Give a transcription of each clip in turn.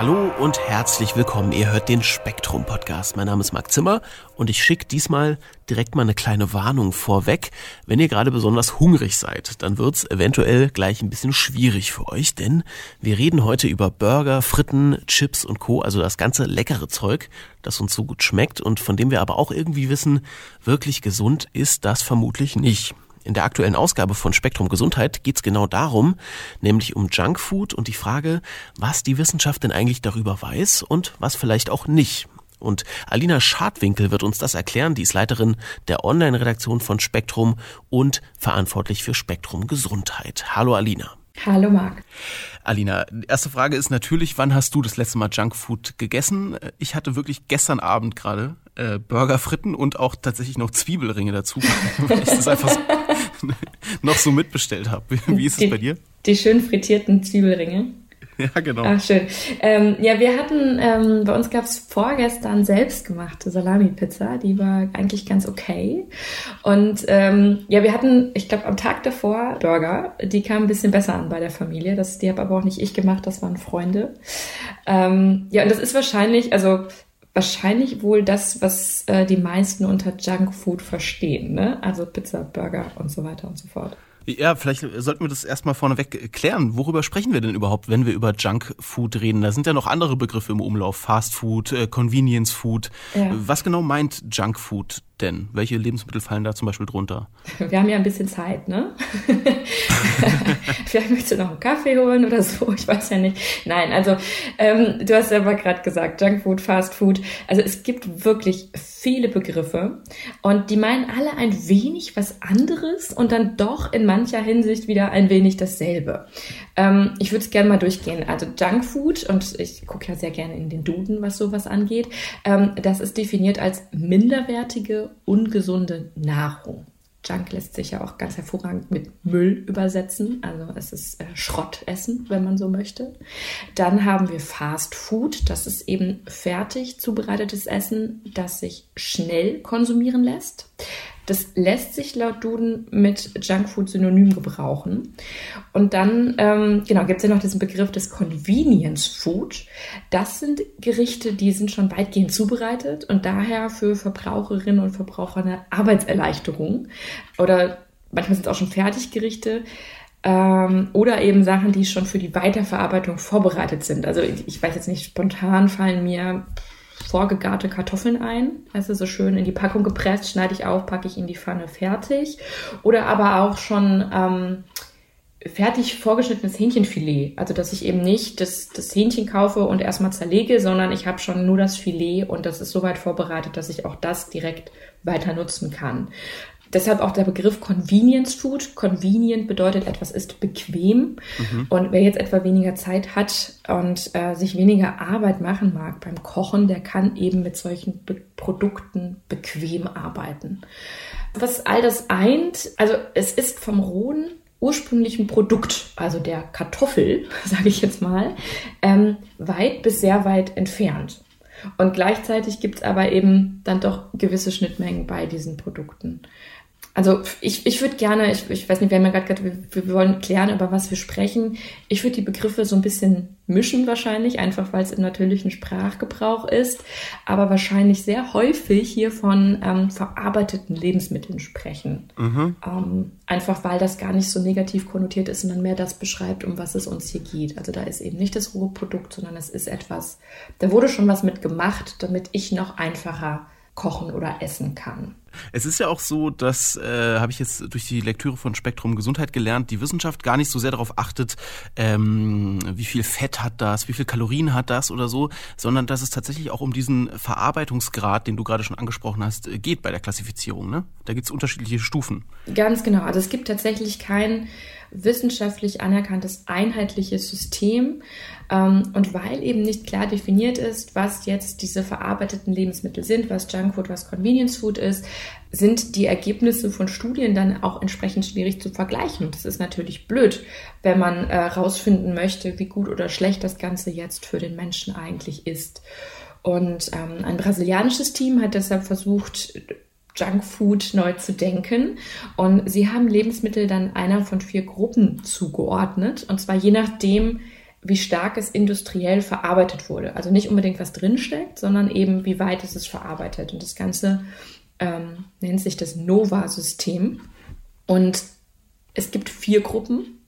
Hallo und herzlich willkommen. Ihr hört den Spektrum Podcast. Mein Name ist Marc Zimmer und ich schicke diesmal direkt mal eine kleine Warnung vorweg. Wenn ihr gerade besonders hungrig seid, dann wird's eventuell gleich ein bisschen schwierig für euch, denn wir reden heute über Burger, Fritten, Chips und Co., also das ganze leckere Zeug, das uns so gut schmeckt und von dem wir aber auch irgendwie wissen, wirklich gesund ist das vermutlich nicht. In der aktuellen Ausgabe von Spektrum Gesundheit geht es genau darum, nämlich um Junkfood und die Frage, was die Wissenschaft denn eigentlich darüber weiß und was vielleicht auch nicht. Und Alina Schadwinkel wird uns das erklären. Die ist Leiterin der Online-Redaktion von Spektrum und verantwortlich für Spektrum Gesundheit. Hallo Alina. Hallo Marc. Alina, erste Frage ist natürlich, wann hast du das letzte Mal Junkfood gegessen? Ich hatte wirklich gestern Abend gerade äh, Burger, Fritten und auch tatsächlich noch Zwiebelringe dazu, weil ich das einfach so, noch so mitbestellt habe. Wie, wie ist es bei dir? Die schön frittierten Zwiebelringe. Ja, genau. Ach, schön. Ähm, ja, wir hatten, ähm, bei uns gab es vorgestern selbstgemachte Salami-Pizza. Die war eigentlich ganz okay. Und ähm, ja, wir hatten, ich glaube, am Tag davor Burger. Die kamen ein bisschen besser an bei der Familie. Das, die habe aber auch nicht ich gemacht, das waren Freunde. Ähm, ja, und das ist wahrscheinlich, also wahrscheinlich wohl das, was äh, die meisten unter Junkfood verstehen. Ne? Also Pizza, Burger und so weiter und so fort. Ja, vielleicht sollten wir das erstmal vorneweg klären. Worüber sprechen wir denn überhaupt, wenn wir über Junkfood reden? Da sind ja noch andere Begriffe im Umlauf. Fast Food, äh, Convenience Food. Ja. Was genau meint Junkfood denn? Welche Lebensmittel fallen da zum Beispiel drunter? Wir haben ja ein bisschen Zeit, ne? Vielleicht möchtest du noch einen Kaffee holen oder so, ich weiß ja nicht. Nein, also ähm, du hast selber gerade gesagt, Junkfood, Fast Food. Also es gibt wirklich viele Begriffe und die meinen alle ein wenig was anderes und dann doch in mancher Hinsicht wieder ein wenig dasselbe. Ähm, ich würde es gerne mal durchgehen. Also Junkfood, und ich gucke ja sehr gerne in den Duden, was sowas angeht, ähm, das ist definiert als minderwertige ungesunde Nahrung. Junk lässt sich ja auch ganz hervorragend mit Müll übersetzen. Also es ist äh, Schrottessen, wenn man so möchte. Dann haben wir Fast Food. Das ist eben fertig zubereitetes Essen, das sich schnell konsumieren lässt. Das lässt sich laut Duden mit Junkfood synonym gebrauchen. Und dann, ähm, genau, gibt es ja noch diesen Begriff des Convenience Food. Das sind Gerichte, die sind schon weitgehend zubereitet und daher für Verbraucherinnen und Verbraucher eine Arbeitserleichterung. Oder manchmal sind es auch schon Fertiggerichte. Ähm, oder eben Sachen, die schon für die Weiterverarbeitung vorbereitet sind. Also ich, ich weiß jetzt nicht, spontan fallen mir vorgegarte Kartoffeln ein. Also so schön in die Packung gepresst, schneide ich auf, packe ich in die Pfanne fertig. Oder aber auch schon ähm, fertig vorgeschnittenes Hähnchenfilet. Also dass ich eben nicht das, das Hähnchen kaufe und erstmal zerlege, sondern ich habe schon nur das Filet und das ist soweit vorbereitet, dass ich auch das direkt weiter nutzen kann. Deshalb auch der Begriff Convenience Food. Convenient bedeutet, etwas ist bequem. Mhm. Und wer jetzt etwa weniger Zeit hat und äh, sich weniger Arbeit machen mag beim Kochen, der kann eben mit solchen Be Produkten bequem arbeiten. Was all das eint, also es ist vom rohen ursprünglichen Produkt, also der Kartoffel, sage ich jetzt mal, ähm, weit bis sehr weit entfernt. Und gleichzeitig gibt es aber eben dann doch gewisse Schnittmengen bei diesen Produkten. Also ich, ich würde gerne, ich, ich weiß nicht, wir haben ja gerade gesagt, wir, wir wollen klären, über was wir sprechen. Ich würde die Begriffe so ein bisschen mischen wahrscheinlich, einfach weil es im natürlichen Sprachgebrauch ist, aber wahrscheinlich sehr häufig hier von ähm, verarbeiteten Lebensmitteln sprechen. Mhm. Ähm, einfach weil das gar nicht so negativ konnotiert ist, sondern mehr das beschreibt, um was es uns hier geht. Also da ist eben nicht das rohe Produkt, sondern es ist etwas, da wurde schon was mit gemacht, damit ich noch einfacher kochen oder essen kann. Es ist ja auch so, dass, äh, habe ich jetzt durch die Lektüre von Spektrum Gesundheit gelernt, die Wissenschaft gar nicht so sehr darauf achtet, ähm, wie viel Fett hat das, wie viel Kalorien hat das oder so, sondern dass es tatsächlich auch um diesen Verarbeitungsgrad, den du gerade schon angesprochen hast, äh, geht bei der Klassifizierung. Ne? Da gibt es unterschiedliche Stufen. Ganz genau. Also es gibt tatsächlich kein wissenschaftlich anerkanntes einheitliches System. Ähm, und weil eben nicht klar definiert ist, was jetzt diese verarbeiteten Lebensmittel sind, was Junkfood, was Convenience Food ist, sind die Ergebnisse von Studien dann auch entsprechend schwierig zu vergleichen. Und das ist natürlich blöd, wenn man herausfinden äh, möchte, wie gut oder schlecht das Ganze jetzt für den Menschen eigentlich ist. Und ähm, ein brasilianisches Team hat deshalb versucht, Junkfood neu zu denken. Und sie haben Lebensmittel dann einer von vier Gruppen zugeordnet. Und zwar je nachdem, wie stark es industriell verarbeitet wurde. Also nicht unbedingt, was drinsteckt, sondern eben, wie weit ist es verarbeitet. Und das Ganze ähm, nennt sich das Nova-System. Und es gibt vier Gruppen.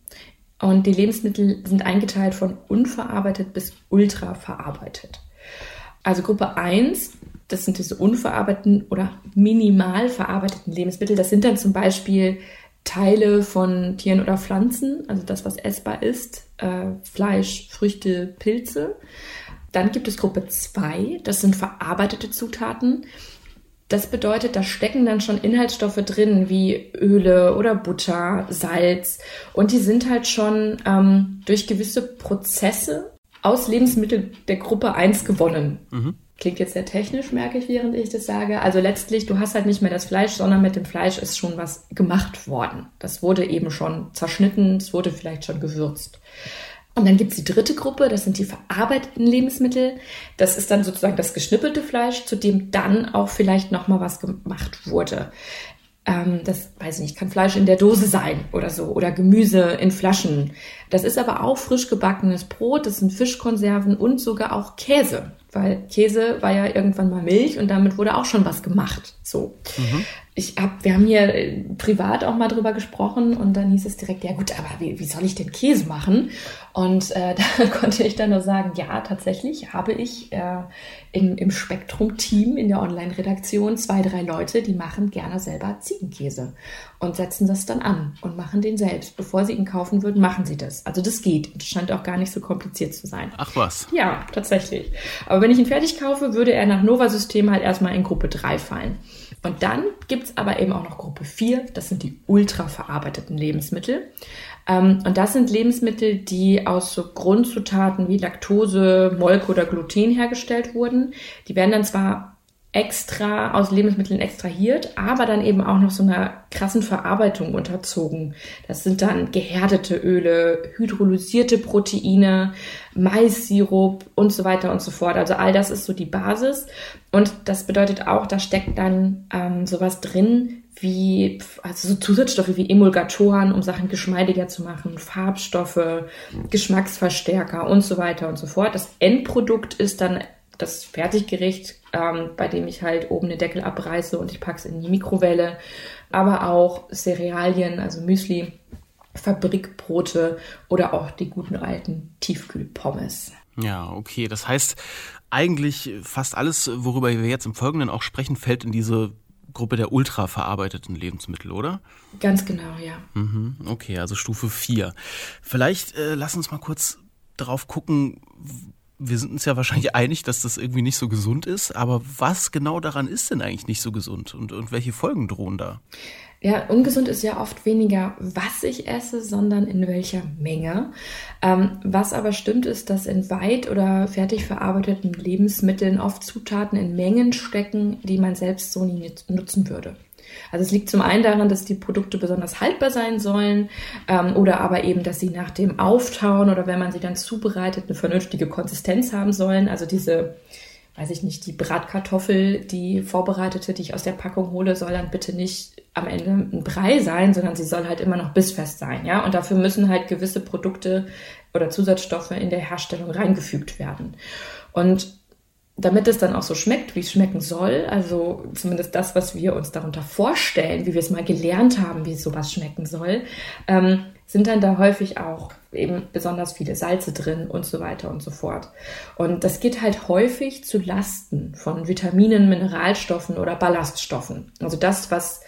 Und die Lebensmittel sind eingeteilt von unverarbeitet bis ultra verarbeitet. Also Gruppe 1, das sind diese unverarbeiteten oder minimal verarbeiteten Lebensmittel. Das sind dann zum Beispiel Teile von Tieren oder Pflanzen, also das, was essbar ist, äh, Fleisch, Früchte, Pilze. Dann gibt es Gruppe 2, das sind verarbeitete Zutaten. Das bedeutet, da stecken dann schon Inhaltsstoffe drin, wie Öle oder Butter, Salz. Und die sind halt schon ähm, durch gewisse Prozesse aus Lebensmitteln der Gruppe 1 gewonnen. Mhm. Klingt jetzt sehr technisch, merke ich, während ich das sage. Also letztlich, du hast halt nicht mehr das Fleisch, sondern mit dem Fleisch ist schon was gemacht worden. Das wurde eben schon zerschnitten, es wurde vielleicht schon gewürzt. Und dann gibt es die dritte Gruppe, das sind die verarbeiteten Lebensmittel. Das ist dann sozusagen das geschnippelte Fleisch, zu dem dann auch vielleicht nochmal was gemacht wurde. Ähm, das weiß ich nicht, kann Fleisch in der Dose sein oder so oder Gemüse in Flaschen. Das ist aber auch frisch gebackenes Brot, das sind Fischkonserven und sogar auch Käse, weil Käse war ja irgendwann mal Milch und damit wurde auch schon was gemacht. So. Mhm ich hab, wir haben hier äh, privat auch mal drüber gesprochen und dann hieß es direkt, ja gut, aber wie, wie soll ich denn Käse machen? Und äh, da konnte ich dann nur sagen, ja, tatsächlich habe ich äh, im, im Spektrum-Team in der Online-Redaktion zwei, drei Leute, die machen gerne selber Ziegenkäse und setzen das dann an und machen den selbst. Bevor sie ihn kaufen würden, machen sie das. Also das geht. Das scheint auch gar nicht so kompliziert zu sein. Ach was. Ja, tatsächlich. Aber wenn ich ihn fertig kaufe, würde er nach Nova-System halt erstmal in Gruppe 3 fallen. Und dann gibt es aber eben auch noch Gruppe 4, das sind die ultra verarbeiteten Lebensmittel. Ähm, und das sind Lebensmittel, die aus so Grundzutaten wie Laktose, Molke oder Gluten hergestellt wurden. Die werden dann zwar extra aus Lebensmitteln extrahiert, aber dann eben auch noch so einer krassen Verarbeitung unterzogen. Das sind dann gehärtete Öle, hydrolysierte Proteine, Maissirup und so weiter und so fort. Also all das ist so die Basis. Und das bedeutet auch, da steckt dann ähm, sowas drin wie, also so Zusatzstoffe wie Emulgatoren, um Sachen geschmeidiger zu machen, Farbstoffe, Geschmacksverstärker und so weiter und so fort. Das Endprodukt ist dann das Fertiggericht, ähm, bei dem ich halt oben den Deckel abreiße und ich packe es in die Mikrowelle, aber auch Cerealien, also Müsli, Fabrikbrote oder auch die guten alten Tiefkühlpommes. Ja, okay. Das heißt, eigentlich fast alles, worüber wir jetzt im Folgenden auch sprechen, fällt in diese Gruppe der ultraverarbeiteten Lebensmittel, oder? Ganz genau, ja. Mhm, okay, also Stufe 4. Vielleicht äh, lass uns mal kurz darauf gucken, wir sind uns ja wahrscheinlich einig, dass das irgendwie nicht so gesund ist, aber was genau daran ist denn eigentlich nicht so gesund und, und welche Folgen drohen da? Ja, ungesund ist ja oft weniger, was ich esse, sondern in welcher Menge. Ähm, was aber stimmt, ist, dass in weit oder fertig verarbeiteten Lebensmitteln oft Zutaten in Mengen stecken, die man selbst so nie nutzen würde. Also es liegt zum einen daran, dass die Produkte besonders haltbar sein sollen ähm, oder aber eben, dass sie nach dem Auftauen oder wenn man sie dann zubereitet, eine vernünftige Konsistenz haben sollen. Also diese, weiß ich nicht, die Bratkartoffel, die vorbereitete, die ich aus der Packung hole, soll dann bitte nicht am Ende ein Brei sein, sondern sie soll halt immer noch bissfest sein, ja. Und dafür müssen halt gewisse Produkte oder Zusatzstoffe in der Herstellung reingefügt werden. Und damit es dann auch so schmeckt, wie es schmecken soll, also zumindest das, was wir uns darunter vorstellen, wie wir es mal gelernt haben, wie sowas schmecken soll, ähm, sind dann da häufig auch eben besonders viele Salze drin und so weiter und so fort. Und das geht halt häufig zu Lasten von Vitaminen, Mineralstoffen oder Ballaststoffen. Also das, was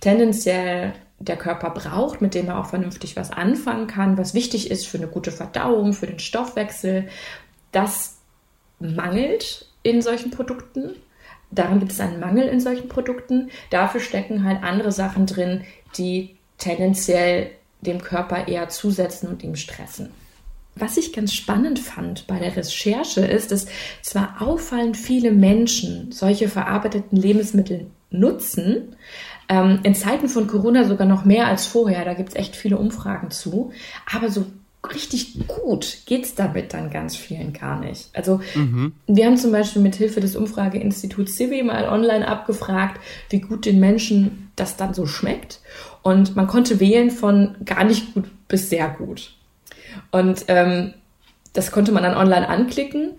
tendenziell der Körper braucht, mit dem er auch vernünftig was anfangen kann, was wichtig ist für eine gute Verdauung, für den Stoffwechsel, das mangelt in solchen Produkten. Daran gibt es einen Mangel in solchen Produkten. Dafür stecken halt andere Sachen drin, die tendenziell dem Körper eher zusetzen und ihm stressen. Was ich ganz spannend fand bei der Recherche ist, dass zwar auffallend viele Menschen solche verarbeiteten Lebensmittel nutzen, ähm, in Zeiten von Corona sogar noch mehr als vorher, da gibt es echt viele Umfragen zu, aber so richtig gut geht es damit dann ganz vielen gar nicht. Also mhm. wir haben zum Beispiel mit Hilfe des Umfrageinstituts Civi mal online abgefragt, wie gut den Menschen das dann so schmeckt. Und man konnte wählen von gar nicht gut bis sehr gut. Und ähm, das konnte man dann online anklicken.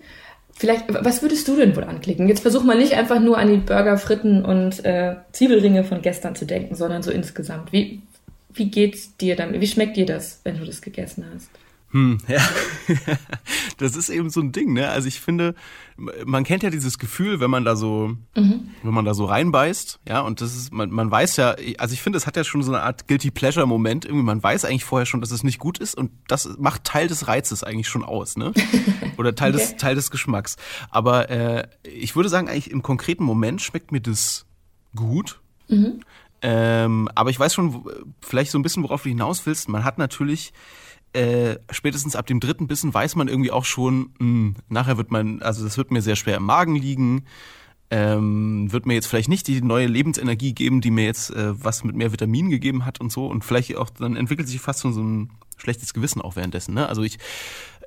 Vielleicht, was würdest du denn wohl anklicken? Jetzt versuch mal nicht einfach nur an die Burger, Fritten und äh, Zwiebelringe von gestern zu denken, sondern so insgesamt. Wie, wie geht's dir damit? Wie schmeckt dir das, wenn du das gegessen hast? Hm, ja, das ist eben so ein Ding, ne? Also ich finde, man kennt ja dieses Gefühl, wenn man da so, mhm. wenn man da so reinbeißt, ja, und das ist, man, man weiß ja, also ich finde, es hat ja schon so eine Art Guilty Pleasure Moment, irgendwie, man weiß eigentlich vorher schon, dass es nicht gut ist und das macht Teil des Reizes eigentlich schon aus, ne? Oder Teil okay. des, Teil des Geschmacks. Aber äh, ich würde sagen, eigentlich im konkreten Moment schmeckt mir das gut. Mhm. Ähm, aber ich weiß schon, vielleicht so ein bisschen, worauf du hinaus willst. Man hat natürlich äh, spätestens ab dem dritten Bissen weiß man irgendwie auch schon, mh, hm, nachher wird man, also das wird mir sehr schwer im Magen liegen, ähm, wird mir jetzt vielleicht nicht die neue Lebensenergie geben, die mir jetzt äh, was mit mehr Vitaminen gegeben hat und so und vielleicht auch, dann entwickelt sich fast schon so ein schlechtes Gewissen auch währenddessen. Ne? Also ich,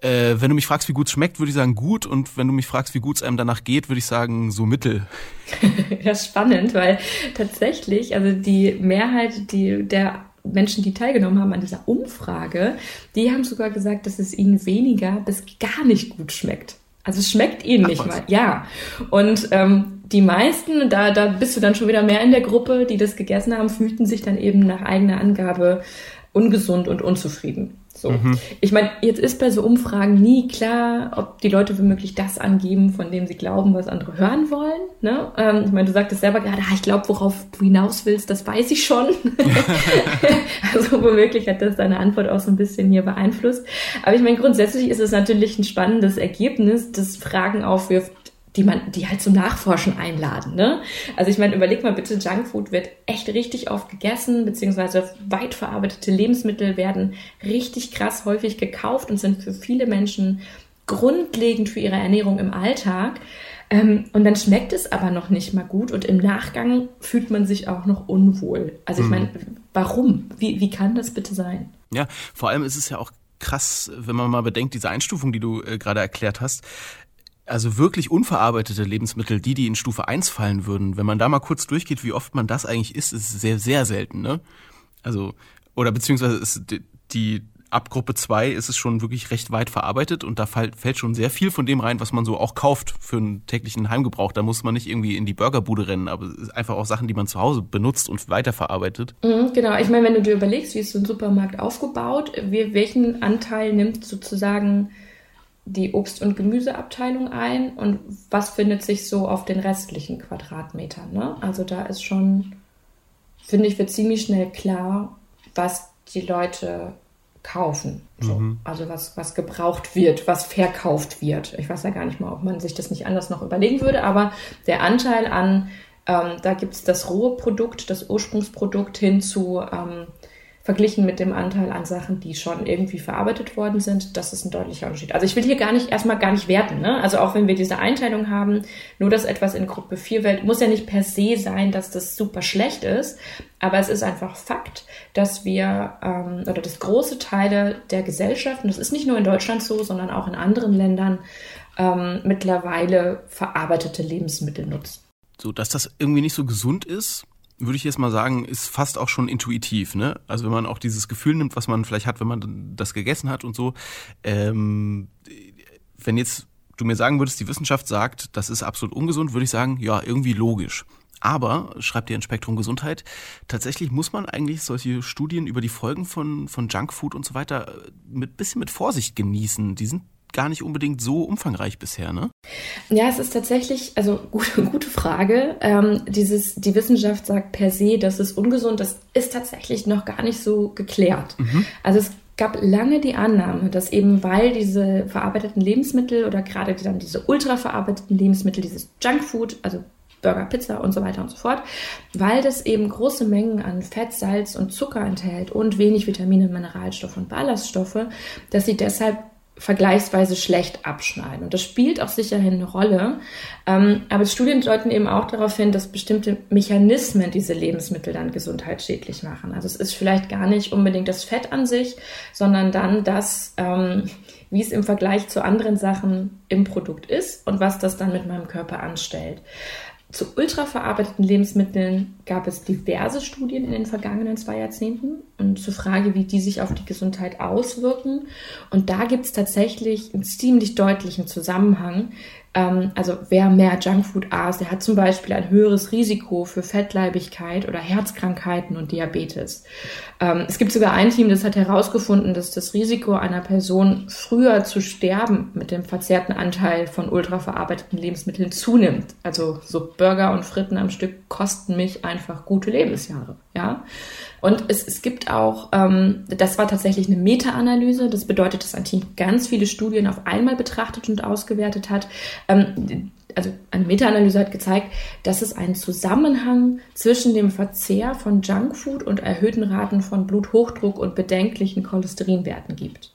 äh, wenn du mich fragst, wie gut es schmeckt, würde ich sagen gut und wenn du mich fragst, wie gut es einem danach geht, würde ich sagen so mittel. das ist spannend, weil tatsächlich, also die Mehrheit die, der Menschen, die teilgenommen haben an dieser Umfrage, die haben sogar gesagt, dass es ihnen weniger bis gar nicht gut schmeckt. Also es schmeckt ihnen Ach, nicht mal. Ja. Und ähm, die meisten, da, da bist du dann schon wieder mehr in der Gruppe, die das gegessen haben, fühlten sich dann eben nach eigener Angabe ungesund und unzufrieden. So. Mhm. Ich meine, jetzt ist bei so Umfragen nie klar, ob die Leute womöglich das angeben, von dem sie glauben, was andere hören wollen. Ne? Ähm, ich meine, du sagtest selber gerade, ah, ich glaube, worauf du hinaus willst, das weiß ich schon. also womöglich hat das deine Antwort auch so ein bisschen hier beeinflusst. Aber ich meine, grundsätzlich ist es natürlich ein spannendes Ergebnis, das Fragen aufwirft, die man, die halt zum Nachforschen einladen. Ne? Also ich meine, überleg mal bitte, Junkfood wird echt richtig oft gegessen, beziehungsweise weit verarbeitete Lebensmittel werden richtig krass häufig gekauft und sind für viele Menschen grundlegend für ihre Ernährung im Alltag. Ähm, und dann schmeckt es aber noch nicht mal gut und im Nachgang fühlt man sich auch noch unwohl. Also ich mhm. meine, warum? Wie, wie kann das bitte sein? Ja, vor allem ist es ja auch krass, wenn man mal bedenkt, diese Einstufung, die du äh, gerade erklärt hast, also wirklich unverarbeitete Lebensmittel, die, die in Stufe 1 fallen würden, wenn man da mal kurz durchgeht, wie oft man das eigentlich isst, ist sehr, sehr selten, ne? Also, oder beziehungsweise ist die, ab Gruppe 2 ist es schon wirklich recht weit verarbeitet und da fällt, schon sehr viel von dem rein, was man so auch kauft für einen täglichen Heimgebrauch. Da muss man nicht irgendwie in die Burgerbude rennen, aber es ist einfach auch Sachen, die man zu Hause benutzt und weiterverarbeitet. Mhm, genau, ich meine, wenn du dir überlegst, wie ist so ein Supermarkt aufgebaut, welchen Anteil nimmt sozusagen die Obst- und Gemüseabteilung ein und was findet sich so auf den restlichen Quadratmetern. Ne? Also da ist schon, finde ich, wird ziemlich schnell klar, was die Leute kaufen. So. Mhm. Also was, was gebraucht wird, was verkauft wird. Ich weiß ja gar nicht mal, ob man sich das nicht anders noch überlegen würde, aber der Anteil an, ähm, da gibt es das rohe Produkt, das Ursprungsprodukt hin zu ähm, verglichen mit dem Anteil an Sachen, die schon irgendwie verarbeitet worden sind, das ist ein deutlicher Unterschied. Also ich will hier gar nicht, erstmal gar nicht werten, ne? Also auch wenn wir diese Einteilung haben, nur dass etwas in Gruppe 4 fällt, muss ja nicht per se sein, dass das super schlecht ist, aber es ist einfach Fakt, dass wir, ähm, oder dass große Teile der Gesellschaft, und das ist nicht nur in Deutschland so, sondern auch in anderen Ländern, ähm, mittlerweile verarbeitete Lebensmittel nutzen. So, dass das irgendwie nicht so gesund ist, würde ich jetzt mal sagen, ist fast auch schon intuitiv. Ne? Also wenn man auch dieses Gefühl nimmt, was man vielleicht hat, wenn man das gegessen hat und so. Ähm, wenn jetzt du mir sagen würdest, die Wissenschaft sagt, das ist absolut ungesund, würde ich sagen, ja, irgendwie logisch. Aber, schreibt ihr in Spektrum Gesundheit, tatsächlich muss man eigentlich solche Studien über die Folgen von, von Junkfood und so weiter mit bisschen mit Vorsicht genießen. Die sind gar nicht unbedingt so umfangreich bisher, ne? Ja, es ist tatsächlich, also gute, gute Frage. Ähm, dieses, die Wissenschaft sagt per se, das ist ungesund, das ist tatsächlich noch gar nicht so geklärt. Mhm. Also es gab lange die Annahme, dass eben weil diese verarbeiteten Lebensmittel oder gerade dann diese ultraverarbeiteten Lebensmittel, dieses Junkfood, also Burger, Pizza und so weiter und so fort, weil das eben große Mengen an Fett, Salz und Zucker enthält und wenig Vitamine, Mineralstoffe und Ballaststoffe, dass sie deshalb vergleichsweise schlecht abschneiden. Und das spielt auch sicherhin eine Rolle. Ähm, aber Studien deuten eben auch darauf hin, dass bestimmte Mechanismen diese Lebensmittel dann gesundheitsschädlich machen. Also es ist vielleicht gar nicht unbedingt das Fett an sich, sondern dann das, ähm, wie es im Vergleich zu anderen Sachen im Produkt ist und was das dann mit meinem Körper anstellt. Zu ultraverarbeiteten Lebensmitteln gab es diverse Studien in den vergangenen zwei Jahrzehnten und zur Frage, wie die sich auf die Gesundheit auswirken. Und da gibt es tatsächlich einen ziemlich deutlichen Zusammenhang ähm, also wer mehr Junkfood aß, der hat zum Beispiel ein höheres Risiko für Fettleibigkeit oder Herzkrankheiten und Diabetes. Ähm, es gibt sogar ein Team, das hat herausgefunden, dass das Risiko einer Person früher zu sterben mit dem verzehrten Anteil von ultraverarbeiteten Lebensmitteln zunimmt. Also so Burger und Fritten am Stück kosten mich einfach gute Lebensjahre. Ja. Und es, es gibt auch, ähm, das war tatsächlich eine Meta-Analyse. Das bedeutet, dass ein Team ganz viele Studien auf einmal betrachtet und ausgewertet hat. Ähm, also eine Meta-Analyse hat gezeigt, dass es einen Zusammenhang zwischen dem Verzehr von Junkfood und erhöhten Raten von Bluthochdruck und bedenklichen Cholesterinwerten gibt.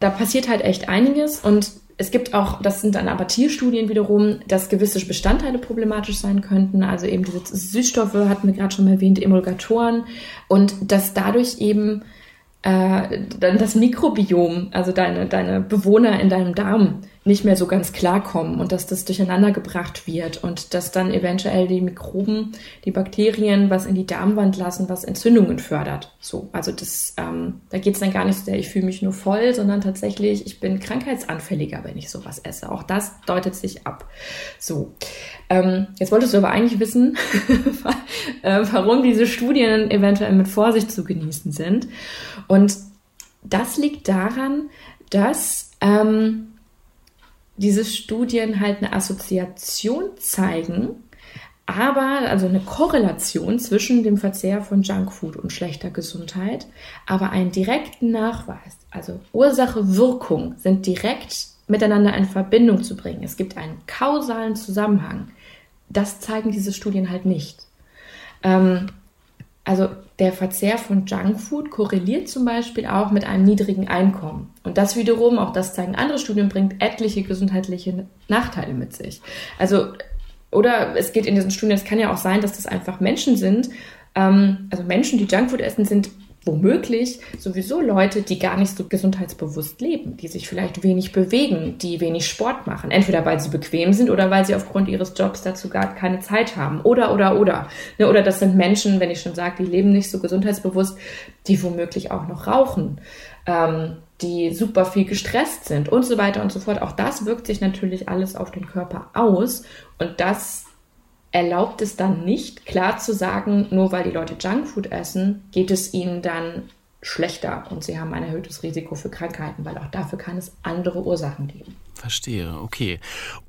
Da passiert halt echt einiges und es gibt auch, das sind dann aber Tierstudien wiederum, dass gewisse Bestandteile problematisch sein könnten. Also eben diese Süßstoffe hatten wir gerade schon erwähnt, Emulgatoren und dass dadurch eben äh, dann das Mikrobiom, also deine, deine Bewohner in deinem Darm nicht mehr so ganz klarkommen und dass das durcheinander gebracht wird und dass dann eventuell die Mikroben, die Bakterien was in die Darmwand lassen, was Entzündungen fördert. So, also das, ähm, da geht es dann gar nicht so sehr, ich fühle mich nur voll, sondern tatsächlich, ich bin krankheitsanfälliger, wenn ich sowas esse. Auch das deutet sich ab. So, ähm, jetzt wolltest du aber eigentlich wissen, äh, warum diese Studien eventuell mit Vorsicht zu genießen sind. Und das liegt daran, dass ähm, diese Studien halt eine Assoziation zeigen, aber also eine Korrelation zwischen dem Verzehr von Junkfood und schlechter Gesundheit, aber einen direkten Nachweis, also Ursache, Wirkung sind direkt miteinander in Verbindung zu bringen. Es gibt einen kausalen Zusammenhang. Das zeigen diese Studien halt nicht. Ähm, also der Verzehr von Junkfood korreliert zum Beispiel auch mit einem niedrigen Einkommen. Und das wiederum, auch das zeigen andere Studien, bringt etliche gesundheitliche Nachteile mit sich. Also, oder es geht in diesen Studien, es kann ja auch sein, dass das einfach Menschen sind, ähm, also Menschen, die Junkfood essen, sind womöglich sowieso Leute, die gar nicht so gesundheitsbewusst leben, die sich vielleicht wenig bewegen, die wenig Sport machen, entweder weil sie bequem sind oder weil sie aufgrund ihres Jobs dazu gar keine Zeit haben. Oder, oder, oder. Ne, oder das sind Menschen, wenn ich schon sage, die leben nicht so gesundheitsbewusst, die womöglich auch noch rauchen, ähm, die super viel gestresst sind und so weiter und so fort. Auch das wirkt sich natürlich alles auf den Körper aus und das erlaubt es dann nicht, klar zu sagen, nur weil die Leute Junkfood essen, geht es ihnen dann schlechter und sie haben ein erhöhtes Risiko für Krankheiten, weil auch dafür kann es andere Ursachen geben. Verstehe, okay.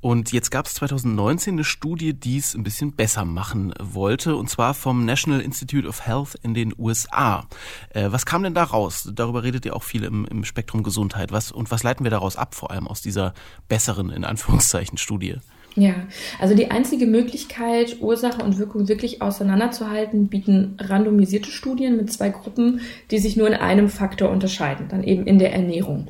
Und jetzt gab es 2019 eine Studie, die es ein bisschen besser machen wollte, und zwar vom National Institute of Health in den USA. Äh, was kam denn da raus? Darüber redet ihr auch viel im, im Spektrum Gesundheit. Was, und was leiten wir daraus ab, vor allem aus dieser besseren, in Anführungszeichen, Studie? Ja, also die einzige Möglichkeit, Ursache und Wirkung wirklich auseinanderzuhalten, bieten randomisierte Studien mit zwei Gruppen, die sich nur in einem Faktor unterscheiden, dann eben in der Ernährung.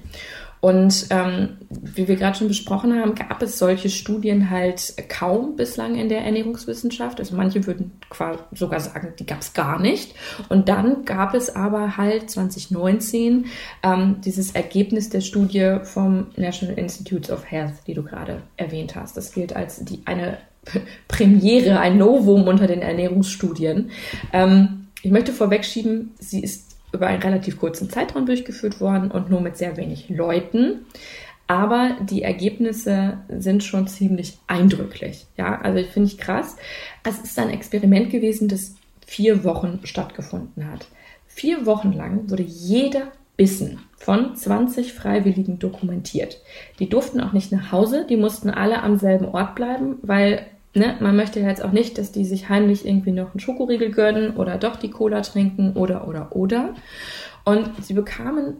Und ähm, wie wir gerade schon besprochen haben, gab es solche Studien halt kaum bislang in der Ernährungswissenschaft. Also manche würden quasi sogar sagen, die gab es gar nicht. Und dann gab es aber halt 2019 ähm, dieses Ergebnis der Studie vom National Institutes of Health, die du gerade erwähnt hast. Das gilt als die eine Premiere, ein Novum unter den Ernährungsstudien. Ähm, ich möchte vorwegschieben, sie ist über einen relativ kurzen Zeitraum durchgeführt worden und nur mit sehr wenig Leuten. Aber die Ergebnisse sind schon ziemlich eindrücklich. Ja, also finde ich krass. Es ist ein Experiment gewesen, das vier Wochen stattgefunden hat. Vier Wochen lang wurde jeder Bissen von 20 Freiwilligen dokumentiert. Die durften auch nicht nach Hause, die mussten alle am selben Ort bleiben, weil ne, man möchte ja jetzt auch nicht, dass die sich heimlich irgendwie noch einen Schokoriegel gönnen oder doch die Cola trinken oder, oder, oder. Und sie bekamen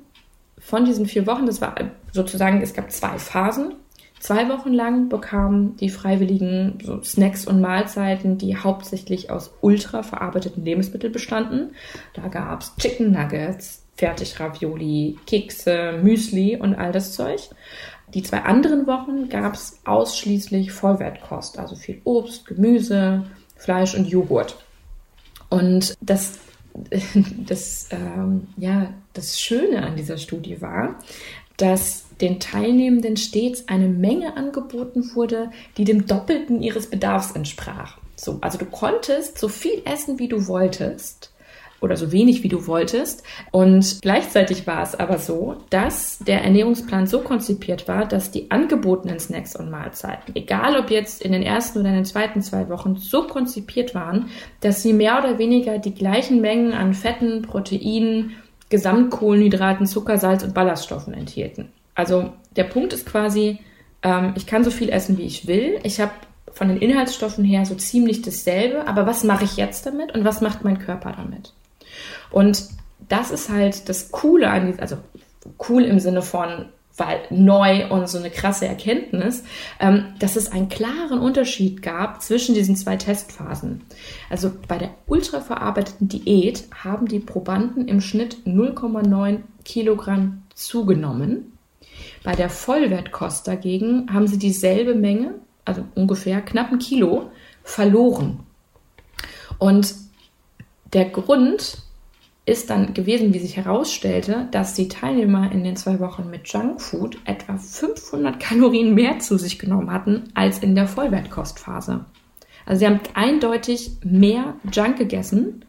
von diesen vier Wochen, das war sozusagen, es gab zwei Phasen. Zwei Wochen lang bekamen die Freiwilligen so Snacks und Mahlzeiten, die hauptsächlich aus ultra verarbeiteten Lebensmitteln bestanden. Da gab es Chicken Nuggets, Fertigravioli, Kekse, Müsli und all das Zeug. Die zwei anderen Wochen gab es ausschließlich Vollwertkost, also viel Obst, Gemüse, Fleisch und Joghurt. Und das, das, ähm, ja, das Schöne an dieser Studie war, dass den Teilnehmenden stets eine Menge angeboten wurde, die dem Doppelten ihres Bedarfs entsprach. So, also du konntest so viel essen, wie du wolltest oder so wenig wie du wolltest. Und gleichzeitig war es aber so, dass der Ernährungsplan so konzipiert war, dass die angebotenen Snacks und Mahlzeiten, egal ob jetzt in den ersten oder in den zweiten zwei Wochen, so konzipiert waren, dass sie mehr oder weniger die gleichen Mengen an Fetten, Proteinen, Gesamtkohlenhydraten, Zucker, Salz und Ballaststoffen enthielten. Also der Punkt ist quasi, ähm, ich kann so viel essen, wie ich will. Ich habe von den Inhaltsstoffen her so ziemlich dasselbe, aber was mache ich jetzt damit und was macht mein Körper damit? Und das ist halt das Coole an diesem, also cool im Sinne von, weil neu und so eine krasse Erkenntnis, ähm, dass es einen klaren Unterschied gab zwischen diesen zwei Testphasen. Also bei der ultraverarbeiteten Diät haben die Probanden im Schnitt 0,9 Kilogramm zugenommen bei der Vollwertkost dagegen haben sie dieselbe Menge, also ungefähr knapp ein Kilo, verloren. Und der Grund ist dann gewesen, wie sich herausstellte, dass die Teilnehmer in den zwei Wochen mit Junkfood etwa 500 Kalorien mehr zu sich genommen hatten als in der Vollwertkostphase. Also sie haben eindeutig mehr Junk gegessen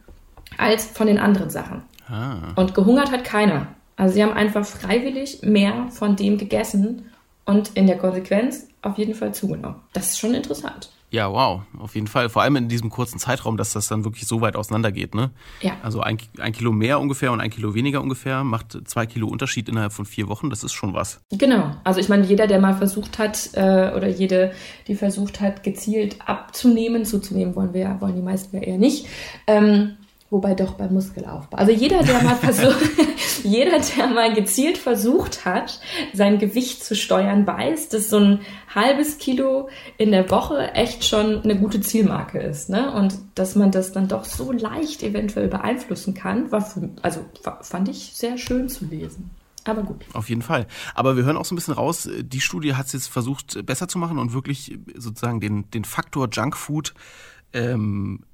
als von den anderen Sachen. Ah. Und gehungert hat keiner. Also sie haben einfach freiwillig mehr von dem gegessen und in der Konsequenz auf jeden Fall zugenommen. Das ist schon interessant. Ja, wow, auf jeden Fall. Vor allem in diesem kurzen Zeitraum, dass das dann wirklich so weit auseinandergeht, ne? Ja. Also ein, ein Kilo mehr ungefähr und ein Kilo weniger ungefähr macht zwei Kilo Unterschied innerhalb von vier Wochen. Das ist schon was. Genau. Also ich meine, jeder, der mal versucht hat äh, oder jede, die versucht hat, gezielt abzunehmen, zuzunehmen wollen wir, wollen die meisten ja eher nicht. Ähm, Wobei doch beim Muskelaufbau. Also jeder, der mal versucht, jeder, der mal gezielt versucht hat, sein Gewicht zu steuern, weiß, dass so ein halbes Kilo in der Woche echt schon eine gute Zielmarke ist. Ne? Und dass man das dann doch so leicht eventuell beeinflussen kann, war für, also fand ich sehr schön zu lesen. Aber gut. Auf jeden Fall. Aber wir hören auch so ein bisschen raus, die Studie hat es jetzt versucht, besser zu machen und wirklich sozusagen den, den Faktor Junkfood ähm,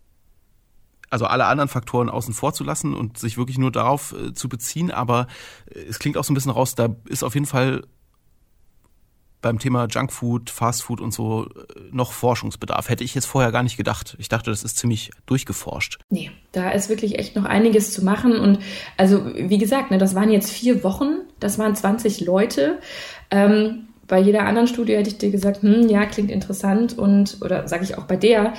also alle anderen Faktoren außen vor zu lassen und sich wirklich nur darauf äh, zu beziehen. Aber äh, es klingt auch so ein bisschen raus, da ist auf jeden Fall beim Thema Junkfood, Fastfood und so äh, noch Forschungsbedarf. Hätte ich jetzt vorher gar nicht gedacht. Ich dachte, das ist ziemlich durchgeforscht. Nee, da ist wirklich echt noch einiges zu machen. Und also, wie gesagt, ne, das waren jetzt vier Wochen, das waren 20 Leute. Ähm, bei jeder anderen Studie hätte ich dir gesagt, hm, ja, klingt interessant und, oder sage ich auch bei der,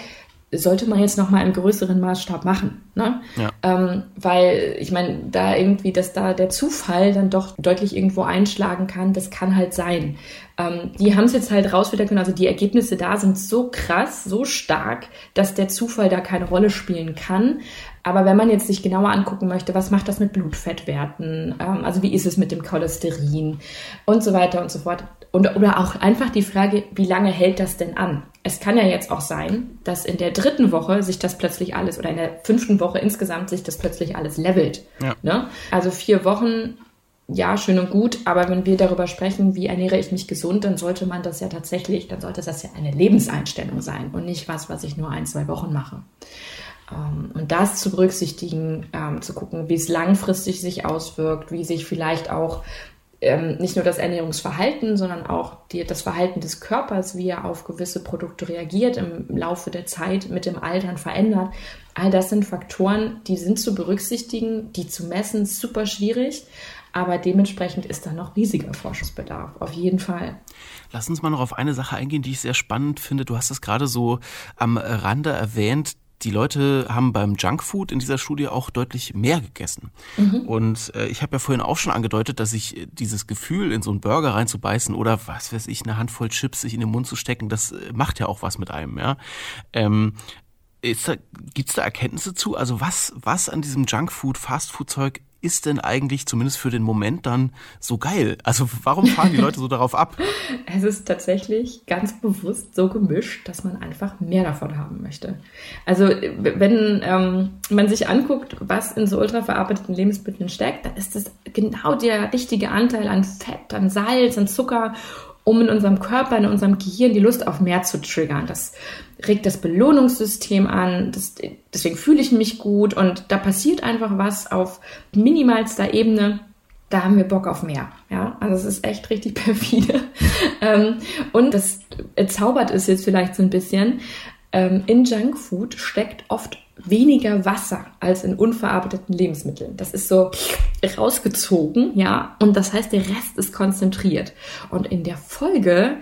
sollte man jetzt noch mal im größeren Maßstab machen, ne? Ja. Ähm, weil ich meine, da irgendwie, dass da der Zufall dann doch deutlich irgendwo einschlagen kann, das kann halt sein. Ähm, die haben es jetzt halt rausfinden können, also die Ergebnisse da sind so krass, so stark, dass der Zufall da keine Rolle spielen kann. Aber wenn man jetzt sich genauer angucken möchte, was macht das mit Blutfettwerten, ähm, also wie ist es mit dem Cholesterin und so weiter und so fort. Und, oder auch einfach die Frage, wie lange hält das denn an? Es kann ja jetzt auch sein, dass in der dritten Woche sich das plötzlich alles oder in der fünften Woche insgesamt sich das plötzlich alles levelt. Ja. Ne? Also vier Wochen ja, schön und gut, aber wenn wir darüber sprechen, wie ernähre ich mich gesund, dann sollte man das ja tatsächlich, dann sollte das ja eine Lebenseinstellung sein und nicht was, was ich nur ein, zwei Wochen mache. Ähm, und das zu berücksichtigen, ähm, zu gucken, wie es langfristig sich auswirkt, wie sich vielleicht auch ähm, nicht nur das Ernährungsverhalten, sondern auch die, das Verhalten des Körpers, wie er auf gewisse Produkte reagiert, im Laufe der Zeit mit dem Altern verändert. All das sind Faktoren, die sind zu berücksichtigen, die zu messen, super schwierig. Aber dementsprechend ist da noch riesiger Forschungsbedarf, auf jeden Fall. Lass uns mal noch auf eine Sache eingehen, die ich sehr spannend finde. Du hast es gerade so am Rande erwähnt, die Leute haben beim Junkfood in dieser Studie auch deutlich mehr gegessen. Mhm. Und äh, ich habe ja vorhin auch schon angedeutet, dass ich äh, dieses Gefühl, in so einen Burger reinzubeißen oder was weiß ich, eine Handvoll Chips sich in den Mund zu stecken, das äh, macht ja auch was mit einem, ja. Ähm, Gibt es da Erkenntnisse zu? Also was, was an diesem Junkfood, Fastfood-Zeug ist denn eigentlich zumindest für den Moment dann so geil? Also warum fahren die Leute so darauf ab? Es ist tatsächlich ganz bewusst so gemischt, dass man einfach mehr davon haben möchte. Also wenn ähm, man sich anguckt, was in so ultraverarbeiteten Lebensmitteln steckt, dann ist das genau der richtige Anteil an Fett, an Salz, an Zucker um in unserem Körper, in unserem Gehirn die Lust auf mehr zu triggern. Das regt das Belohnungssystem an, das, deswegen fühle ich mich gut und da passiert einfach was auf minimalster Ebene. Da haben wir Bock auf mehr. Ja, also es ist echt richtig perfide. Ähm, und das zaubert es jetzt vielleicht so ein bisschen. Ähm, in Junkfood steckt oft weniger Wasser als in unverarbeiteten Lebensmitteln. Das ist so rausgezogen, ja, und das heißt, der Rest ist konzentriert. Und in der Folge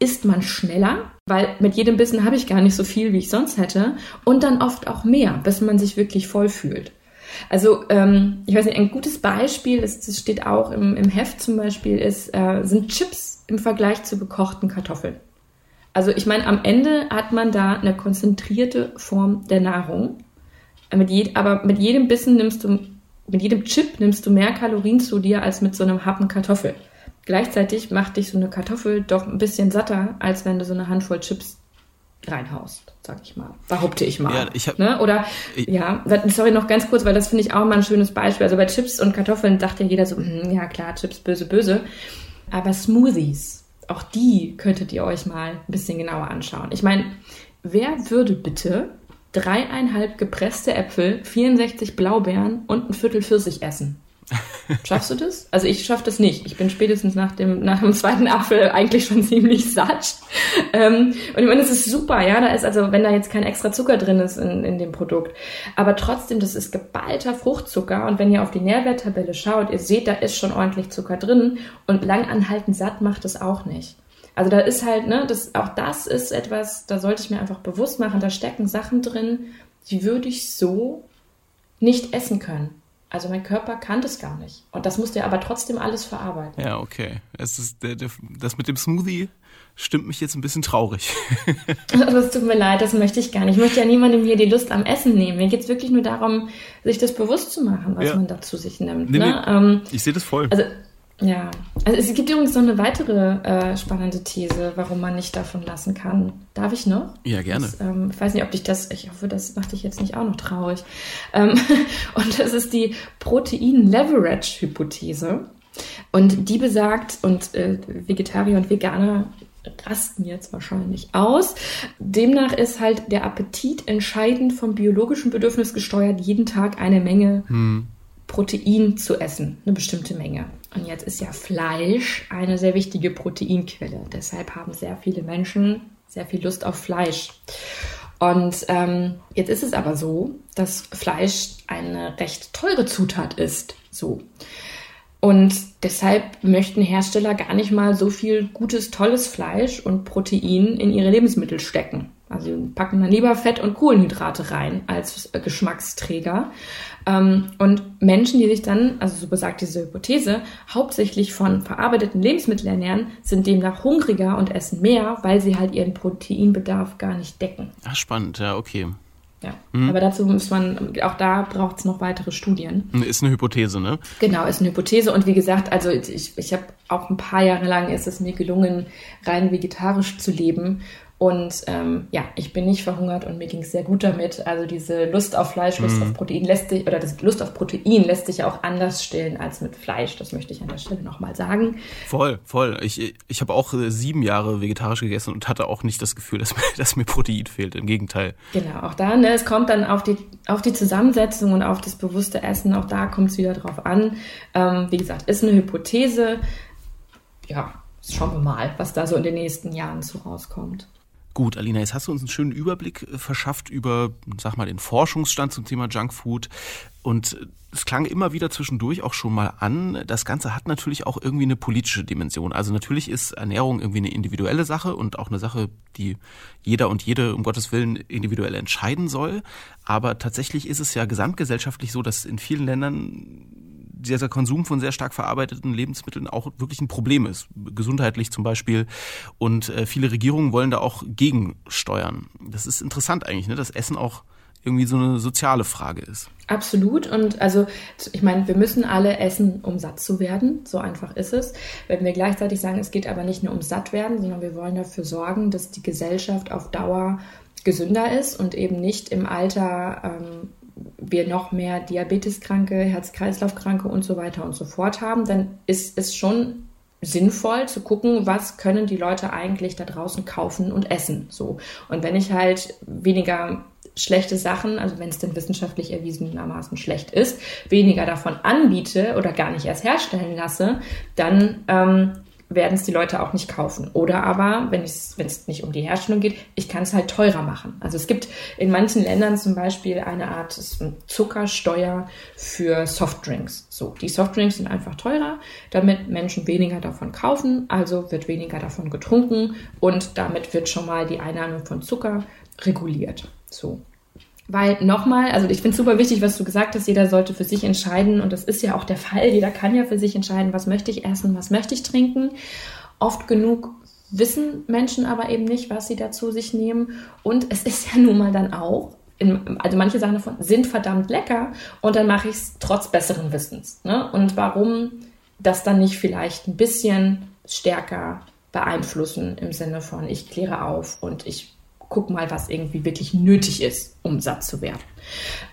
isst man schneller, weil mit jedem Bissen habe ich gar nicht so viel, wie ich sonst hätte, und dann oft auch mehr, bis man sich wirklich voll fühlt. Also ähm, ich weiß nicht, ein gutes Beispiel, das, das steht auch im, im Heft zum Beispiel, ist, äh, sind Chips im Vergleich zu gekochten Kartoffeln. Also ich meine, am Ende hat man da eine konzentrierte Form der Nahrung. Mit je, aber mit jedem Bissen nimmst du, mit jedem Chip nimmst du mehr Kalorien zu dir als mit so einem Happen Kartoffel. Gleichzeitig macht dich so eine Kartoffel doch ein bisschen satter, als wenn du so eine Handvoll Chips reinhaust, sag ich mal. Behaupte ich mal. Ja, ich hab, ne? Oder, ich, ja, sorry, noch ganz kurz, weil das finde ich auch mal ein schönes Beispiel. Also bei Chips und Kartoffeln dachte ja jeder so, hm, ja klar, Chips, böse, böse. Aber Smoothies, auch die könntet ihr euch mal ein bisschen genauer anschauen. Ich meine, wer würde bitte dreieinhalb gepresste Äpfel, 64 Blaubeeren und ein Viertel Pfirsich essen? Schaffst du das? Also ich schaffe das nicht. Ich bin spätestens nach dem, nach dem zweiten Apfel eigentlich schon ziemlich satt. Ähm, und ich meine, das ist super, ja. Da ist also, wenn da jetzt kein extra Zucker drin ist in, in dem Produkt. Aber trotzdem, das ist geballter Fruchtzucker. Und wenn ihr auf die Nährwerttabelle schaut, ihr seht, da ist schon ordentlich Zucker drin. Und langanhaltend satt macht es auch nicht. Also da ist halt, ne, das, auch das ist etwas, da sollte ich mir einfach bewusst machen, da stecken Sachen drin, die würde ich so nicht essen können. Also mein Körper kann das gar nicht. Und das musste er aber trotzdem alles verarbeiten. Ja, okay. Es ist der, der, das mit dem Smoothie stimmt mich jetzt ein bisschen traurig. das tut mir leid, das möchte ich gar nicht. Ich möchte ja niemandem hier die Lust am Essen nehmen. Mir geht es wirklich nur darum, sich das bewusst zu machen, was ja. man dazu sich nimmt. Nee, ne? nee, ähm, ich sehe das voll. Also ja, also es gibt übrigens noch eine weitere äh, spannende These, warum man nicht davon lassen kann. Darf ich noch? Ja, gerne. Das, ähm, ich weiß nicht, ob dich das, ich hoffe, das macht dich jetzt nicht auch noch traurig. Ähm, und das ist die Protein-Leverage-Hypothese. Und die besagt, und äh, Vegetarier und Veganer rasten jetzt wahrscheinlich aus. Demnach ist halt der Appetit entscheidend vom biologischen Bedürfnis gesteuert, jeden Tag eine Menge hm. Protein zu essen, eine bestimmte Menge. Und jetzt ist ja Fleisch eine sehr wichtige Proteinquelle. Deshalb haben sehr viele Menschen sehr viel Lust auf Fleisch. Und ähm, jetzt ist es aber so, dass Fleisch eine recht teure Zutat ist. So. Und deshalb möchten Hersteller gar nicht mal so viel gutes, tolles Fleisch und Protein in ihre Lebensmittel stecken. Also sie packen dann lieber Fett und Kohlenhydrate rein als Geschmacksträger. Ähm, und Menschen, die sich dann, also so besagt diese Hypothese, hauptsächlich von verarbeiteten Lebensmitteln ernähren, sind demnach hungriger und essen mehr, weil sie halt ihren Proteinbedarf gar nicht decken. Ach, spannend, ja, okay. Ja, hm. aber dazu muss man, auch da braucht es noch weitere Studien. Ist eine Hypothese, ne? Genau, ist eine Hypothese. Und wie gesagt, also ich, ich habe auch ein paar Jahre lang ist es mir gelungen, rein vegetarisch zu leben. Und ähm, ja, ich bin nicht verhungert und mir ging es sehr gut damit. Also diese Lust auf Fleisch, Lust mm. auf Protein lässt sich, oder das Lust auf Protein lässt sich ja auch anders stillen als mit Fleisch. Das möchte ich an der Stelle nochmal sagen. Voll, voll. Ich, ich habe auch äh, sieben Jahre vegetarisch gegessen und hatte auch nicht das Gefühl, dass mir, dass mir Protein fehlt. Im Gegenteil. Genau, auch da, ne, es kommt dann auf die, auf die Zusammensetzung und auf das bewusste Essen. Auch da kommt es wieder drauf an. Ähm, wie gesagt, ist eine Hypothese. Ja, schauen wir mal, was da so in den nächsten Jahren so rauskommt. Gut, Alina, jetzt hast du uns einen schönen Überblick äh, verschafft über, sag mal, den Forschungsstand zum Thema Junkfood. Und es klang immer wieder zwischendurch auch schon mal an, das Ganze hat natürlich auch irgendwie eine politische Dimension. Also natürlich ist Ernährung irgendwie eine individuelle Sache und auch eine Sache, die jeder und jede um Gottes Willen individuell entscheiden soll. Aber tatsächlich ist es ja gesamtgesellschaftlich so, dass in vielen Ländern dieser Konsum von sehr stark verarbeiteten Lebensmitteln auch wirklich ein Problem ist, gesundheitlich zum Beispiel. Und äh, viele Regierungen wollen da auch gegensteuern. Das ist interessant eigentlich, ne? dass Essen auch irgendwie so eine soziale Frage ist. Absolut. Und also, ich meine, wir müssen alle essen, um satt zu werden. So einfach ist es. Wenn wir gleichzeitig sagen, es geht aber nicht nur um satt werden, sondern wir wollen dafür sorgen, dass die Gesellschaft auf Dauer gesünder ist und eben nicht im Alter ähm, wir noch mehr Diabeteskranke, Herz-Kreislauf-Kranke und so weiter und so fort haben, dann ist es schon sinnvoll zu gucken, was können die Leute eigentlich da draußen kaufen und essen. So. Und wenn ich halt weniger schlechte Sachen, also wenn es denn wissenschaftlich erwiesenermaßen schlecht ist, weniger davon anbiete oder gar nicht erst herstellen lasse, dann ähm, werden es die Leute auch nicht kaufen. Oder aber, wenn es nicht um die Herstellung geht, ich kann es halt teurer machen. Also es gibt in manchen Ländern zum Beispiel eine Art Zuckersteuer für Softdrinks. So, die Softdrinks sind einfach teurer, damit Menschen weniger davon kaufen, also wird weniger davon getrunken und damit wird schon mal die Einnahme von Zucker reguliert. So. Weil nochmal, also ich finde es super wichtig, was du gesagt hast, jeder sollte für sich entscheiden und das ist ja auch der Fall, jeder kann ja für sich entscheiden, was möchte ich essen, was möchte ich trinken. Oft genug wissen Menschen aber eben nicht, was sie dazu sich nehmen und es ist ja nun mal dann auch, in, also manche Sachen davon sind verdammt lecker und dann mache ich es trotz besseren Wissens. Ne? Und warum das dann nicht vielleicht ein bisschen stärker beeinflussen im Sinne von, ich kläre auf und ich guck mal, was irgendwie wirklich nötig ist, um satt zu werden.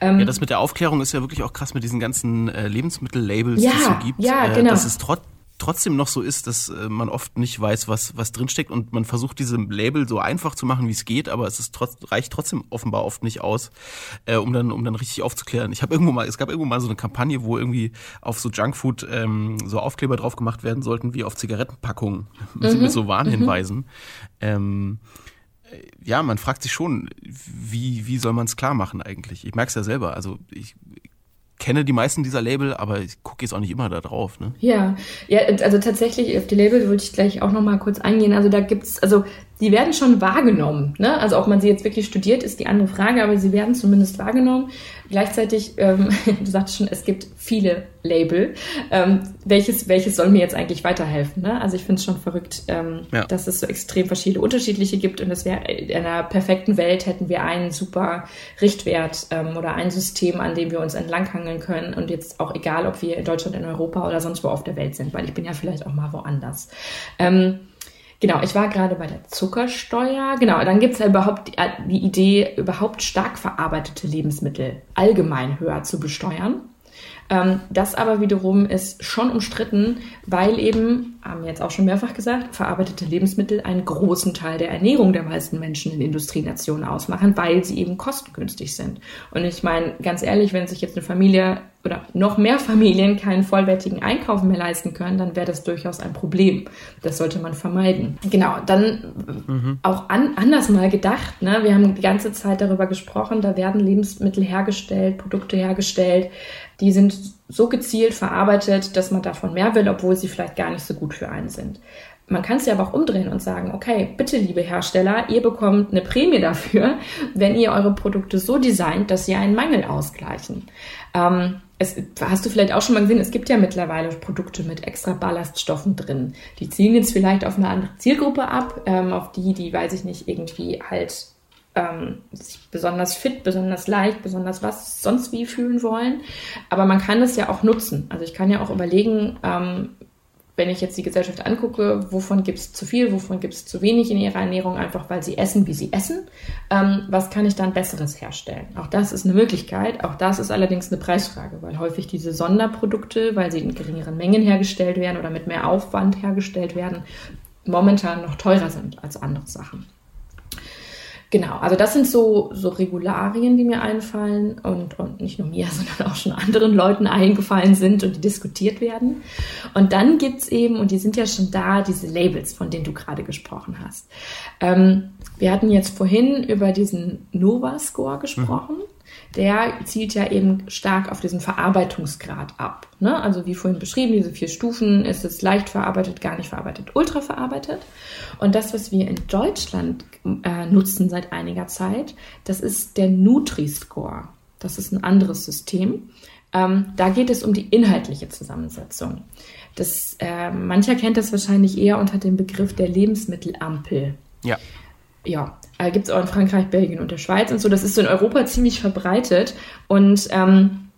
Ähm, ja, das mit der Aufklärung ist ja wirklich auch krass mit diesen ganzen äh, Lebensmittellabels, ja, die es so gibt. Ja, äh, genau. Dass es trotz trotzdem noch so ist, dass äh, man oft nicht weiß, was, was drinsteckt und man versucht, diese Label so einfach zu machen, wie es geht, aber es ist trotz, reicht trotzdem offenbar oft nicht aus, äh, um, dann, um dann richtig aufzuklären. Ich habe irgendwo mal, es gab irgendwo mal so eine Kampagne, wo irgendwie auf so Junkfood ähm, so Aufkleber drauf gemacht werden sollten, wie auf Zigarettenpackungen mhm. mit so Warnhinweisen. Mhm. Ähm, ja, man fragt sich schon, wie, wie soll man es klar machen eigentlich? Ich merke es ja selber. Also ich kenne die meisten dieser Label, aber ich gucke jetzt auch nicht immer da drauf. Ne? Ja, ja, also tatsächlich auf die Label wollte ich gleich auch noch mal kurz eingehen. Also da gibt's, also die werden schon wahrgenommen. Ne? Also ob man sie jetzt wirklich studiert, ist die andere Frage, aber sie werden zumindest wahrgenommen. Gleichzeitig, ähm, du sagst schon, es gibt viele Label. Ähm, welches, welches soll mir jetzt eigentlich weiterhelfen? Ne? Also ich finde es schon verrückt, ähm, ja. dass es so extrem verschiedene unterschiedliche gibt und das wäre in einer perfekten Welt hätten wir einen super Richtwert ähm, oder ein System, an dem wir uns entlanghangeln können und jetzt auch egal, ob wir in Deutschland, in Europa oder sonst wo auf der Welt sind, weil ich bin ja vielleicht auch mal woanders. Ähm, Genau, ich war gerade bei der Zuckersteuer. Genau, dann gibt es ja überhaupt die, die Idee, überhaupt stark verarbeitete Lebensmittel allgemein höher zu besteuern. Ähm, das aber wiederum ist schon umstritten, weil eben, haben wir jetzt auch schon mehrfach gesagt, verarbeitete Lebensmittel einen großen Teil der Ernährung der meisten Menschen in Industrienationen ausmachen, weil sie eben kostengünstig sind. Und ich meine, ganz ehrlich, wenn sich jetzt eine Familie oder noch mehr Familien keinen vollwertigen Einkauf mehr leisten können, dann wäre das durchaus ein Problem. Das sollte man vermeiden. Genau, dann mhm. auch an, anders mal gedacht. Ne? Wir haben die ganze Zeit darüber gesprochen, da werden Lebensmittel hergestellt, Produkte hergestellt, die sind so gezielt verarbeitet, dass man davon mehr will, obwohl sie vielleicht gar nicht so gut für einen sind. Man kann es ja aber auch umdrehen und sagen, okay, bitte liebe Hersteller, ihr bekommt eine Prämie dafür, wenn ihr eure Produkte so designt, dass sie einen Mangel ausgleichen. Ähm, es, hast du vielleicht auch schon mal gesehen, es gibt ja mittlerweile Produkte mit extra Ballaststoffen drin. Die zielen jetzt vielleicht auf eine andere Zielgruppe ab, ähm, auf die, die, weiß ich nicht, irgendwie halt ähm, sich besonders fit, besonders leicht, besonders was sonst wie fühlen wollen. Aber man kann das ja auch nutzen. Also ich kann ja auch überlegen, ähm, wenn ich jetzt die Gesellschaft angucke, wovon gibt es zu viel, wovon gibt es zu wenig in ihrer Ernährung, einfach weil sie essen, wie sie essen, ähm, was kann ich dann Besseres herstellen? Auch das ist eine Möglichkeit, auch das ist allerdings eine Preisfrage, weil häufig diese Sonderprodukte, weil sie in geringeren Mengen hergestellt werden oder mit mehr Aufwand hergestellt werden, momentan noch teurer sind als andere Sachen. Genau, also das sind so, so Regularien, die mir einfallen und, und nicht nur mir, sondern auch schon anderen Leuten eingefallen sind und die diskutiert werden. Und dann gibt's eben, und die sind ja schon da, diese Labels, von denen du gerade gesprochen hast. Ähm, wir hatten jetzt vorhin über diesen Nova-Score gesprochen. Mhm der zielt ja eben stark auf diesen Verarbeitungsgrad ab. Ne? Also wie vorhin beschrieben, diese vier Stufen, ist es leicht verarbeitet, gar nicht verarbeitet, ultra verarbeitet. Und das, was wir in Deutschland äh, nutzen seit einiger Zeit, das ist der Nutri-Score. Das ist ein anderes System. Ähm, da geht es um die inhaltliche Zusammensetzung. Das, äh, mancher kennt das wahrscheinlich eher unter dem Begriff der Lebensmittelampel. Ja. Ja, Äh, Gibt es auch in Frankreich, Belgien und der Schweiz und so. Das ist so in Europa ziemlich verbreitet. Und ähm,